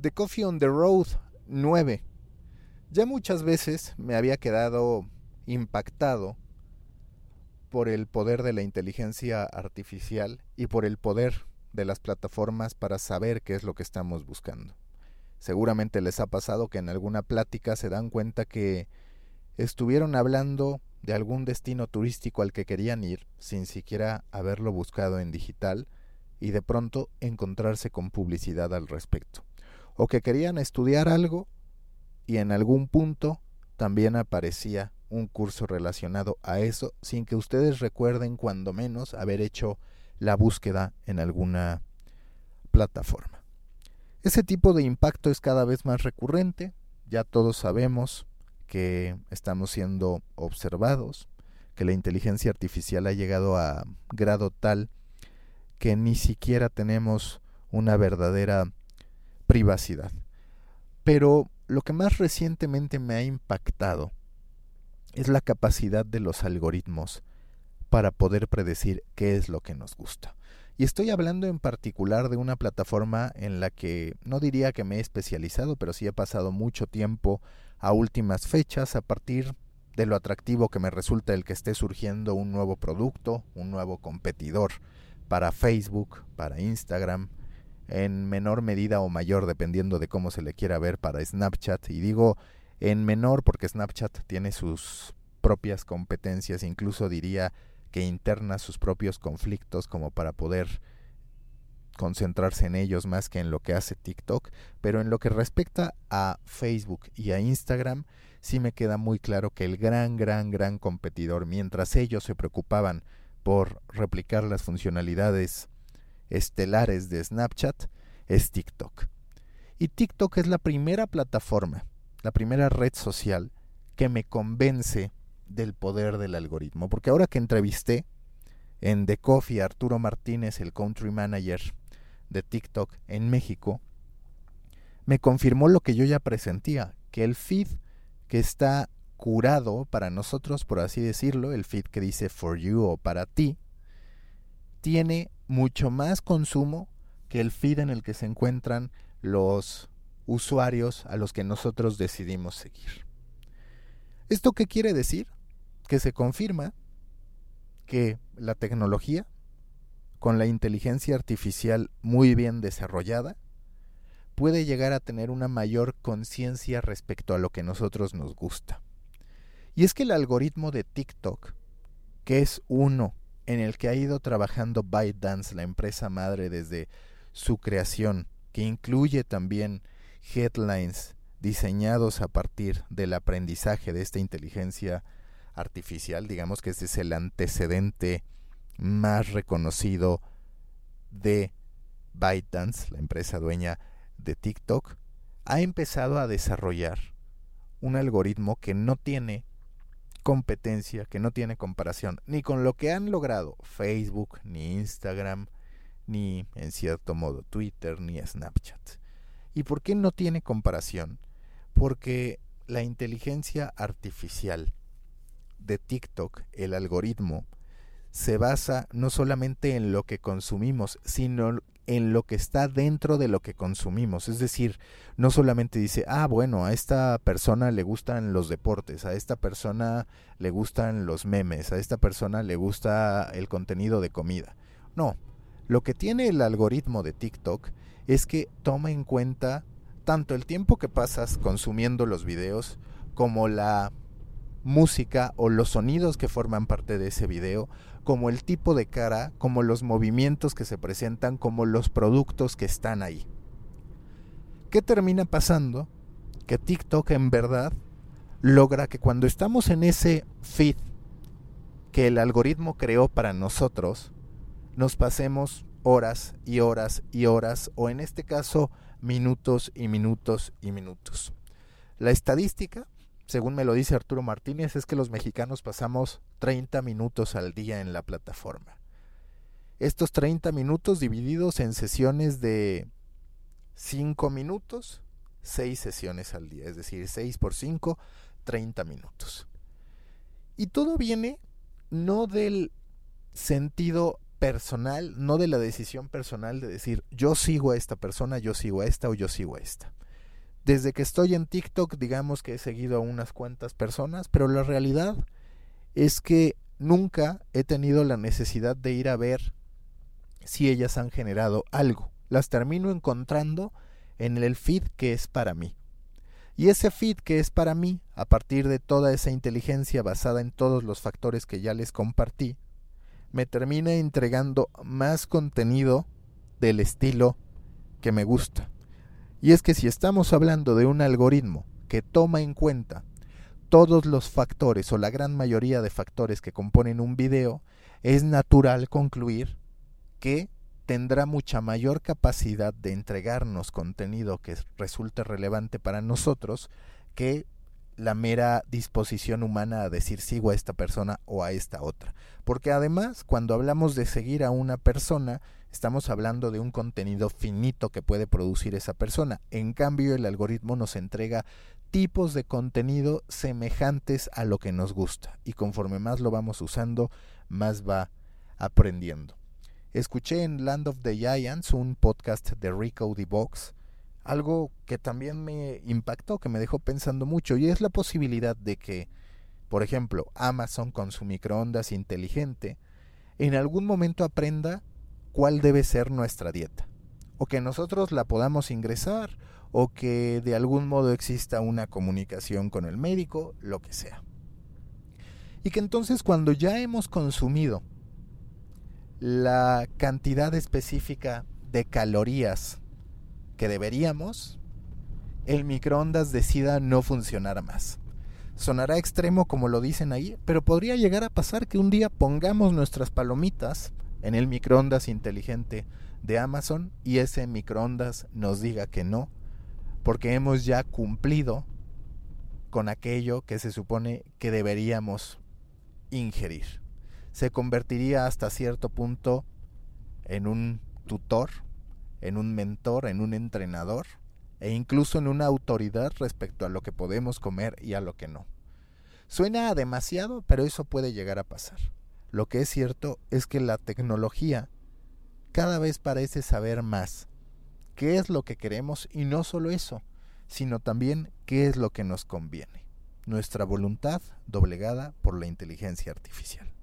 The Coffee on the Road 9. Ya muchas veces me había quedado impactado por el poder de la inteligencia artificial y por el poder de las plataformas para saber qué es lo que estamos buscando. Seguramente les ha pasado que en alguna plática se dan cuenta que estuvieron hablando de algún destino turístico al que querían ir sin siquiera haberlo buscado en digital y de pronto encontrarse con publicidad al respecto. O que querían estudiar algo y en algún punto también aparecía un curso relacionado a eso sin que ustedes recuerden cuando menos haber hecho la búsqueda en alguna plataforma. Ese tipo de impacto es cada vez más recurrente, ya todos sabemos que estamos siendo observados, que la inteligencia artificial ha llegado a grado tal que ni siquiera tenemos una verdadera privacidad. Pero lo que más recientemente me ha impactado es la capacidad de los algoritmos para poder predecir qué es lo que nos gusta. Y estoy hablando en particular de una plataforma en la que no diría que me he especializado, pero sí he pasado mucho tiempo a últimas fechas a partir de lo atractivo que me resulta el que esté surgiendo un nuevo producto, un nuevo competidor para Facebook, para Instagram, en menor medida o mayor dependiendo de cómo se le quiera ver para Snapchat. Y digo en menor porque Snapchat tiene sus propias competencias, incluso diría que interna sus propios conflictos como para poder concentrarse en ellos más que en lo que hace TikTok, pero en lo que respecta a Facebook y a Instagram, sí me queda muy claro que el gran, gran, gran competidor, mientras ellos se preocupaban por replicar las funcionalidades estelares de Snapchat, es TikTok. Y TikTok es la primera plataforma, la primera red social que me convence del poder del algoritmo. Porque ahora que entrevisté en The Coffee a Arturo Martínez, el country manager de TikTok en México, me confirmó lo que yo ya presentía, que el feed que está curado para nosotros, por así decirlo, el feed que dice for you o para ti, tiene mucho más consumo que el feed en el que se encuentran los usuarios a los que nosotros decidimos seguir. ¿Esto qué quiere decir? que se confirma que la tecnología, con la inteligencia artificial muy bien desarrollada, puede llegar a tener una mayor conciencia respecto a lo que nosotros nos gusta. Y es que el algoritmo de TikTok, que es uno en el que ha ido trabajando ByteDance, la empresa madre desde su creación, que incluye también headlines diseñados a partir del aprendizaje de esta inteligencia artificial, digamos que este es el antecedente más reconocido de ByteDance, la empresa dueña de TikTok, ha empezado a desarrollar un algoritmo que no tiene competencia, que no tiene comparación, ni con lo que han logrado Facebook, ni Instagram, ni en cierto modo Twitter, ni Snapchat. ¿Y por qué no tiene comparación? Porque la inteligencia artificial de TikTok, el algoritmo, se basa no solamente en lo que consumimos, sino en lo que está dentro de lo que consumimos. Es decir, no solamente dice, ah, bueno, a esta persona le gustan los deportes, a esta persona le gustan los memes, a esta persona le gusta el contenido de comida. No, lo que tiene el algoritmo de TikTok es que toma en cuenta tanto el tiempo que pasas consumiendo los videos como la música o los sonidos que forman parte de ese video, como el tipo de cara, como los movimientos que se presentan, como los productos que están ahí. ¿Qué termina pasando? Que TikTok en verdad logra que cuando estamos en ese feed que el algoritmo creó para nosotros, nos pasemos horas y horas y horas, o en este caso minutos y minutos y minutos. La estadística según me lo dice Arturo Martínez, es que los mexicanos pasamos 30 minutos al día en la plataforma. Estos 30 minutos divididos en sesiones de 5 minutos, 6 sesiones al día, es decir, 6 por 5, 30 minutos. Y todo viene no del sentido personal, no de la decisión personal de decir yo sigo a esta persona, yo sigo a esta o yo sigo a esta. Desde que estoy en TikTok, digamos que he seguido a unas cuantas personas, pero la realidad es que nunca he tenido la necesidad de ir a ver si ellas han generado algo. Las termino encontrando en el feed que es para mí. Y ese feed que es para mí, a partir de toda esa inteligencia basada en todos los factores que ya les compartí, me termina entregando más contenido del estilo que me gusta. Y es que si estamos hablando de un algoritmo que toma en cuenta todos los factores o la gran mayoría de factores que componen un video, es natural concluir que tendrá mucha mayor capacidad de entregarnos contenido que resulte relevante para nosotros que la mera disposición humana a decir sigo a esta persona o a esta otra. Porque además, cuando hablamos de seguir a una persona, estamos hablando de un contenido finito que puede producir esa persona. En cambio, el algoritmo nos entrega tipos de contenido semejantes a lo que nos gusta. Y conforme más lo vamos usando, más va aprendiendo. Escuché en Land of the Giants un podcast de Rico the algo que también me impactó, que me dejó pensando mucho, y es la posibilidad de que, por ejemplo, Amazon con su microondas inteligente, en algún momento aprenda cuál debe ser nuestra dieta, o que nosotros la podamos ingresar, o que de algún modo exista una comunicación con el médico, lo que sea. Y que entonces cuando ya hemos consumido la cantidad específica de calorías que deberíamos, el microondas decida no funcionar más. Sonará extremo como lo dicen ahí, pero podría llegar a pasar que un día pongamos nuestras palomitas en el microondas inteligente de Amazon y ese microondas nos diga que no, porque hemos ya cumplido con aquello que se supone que deberíamos ingerir. Se convertiría hasta cierto punto en un tutor en un mentor, en un entrenador e incluso en una autoridad respecto a lo que podemos comer y a lo que no. Suena demasiado, pero eso puede llegar a pasar. Lo que es cierto es que la tecnología cada vez parece saber más qué es lo que queremos y no solo eso, sino también qué es lo que nos conviene. Nuestra voluntad doblegada por la inteligencia artificial.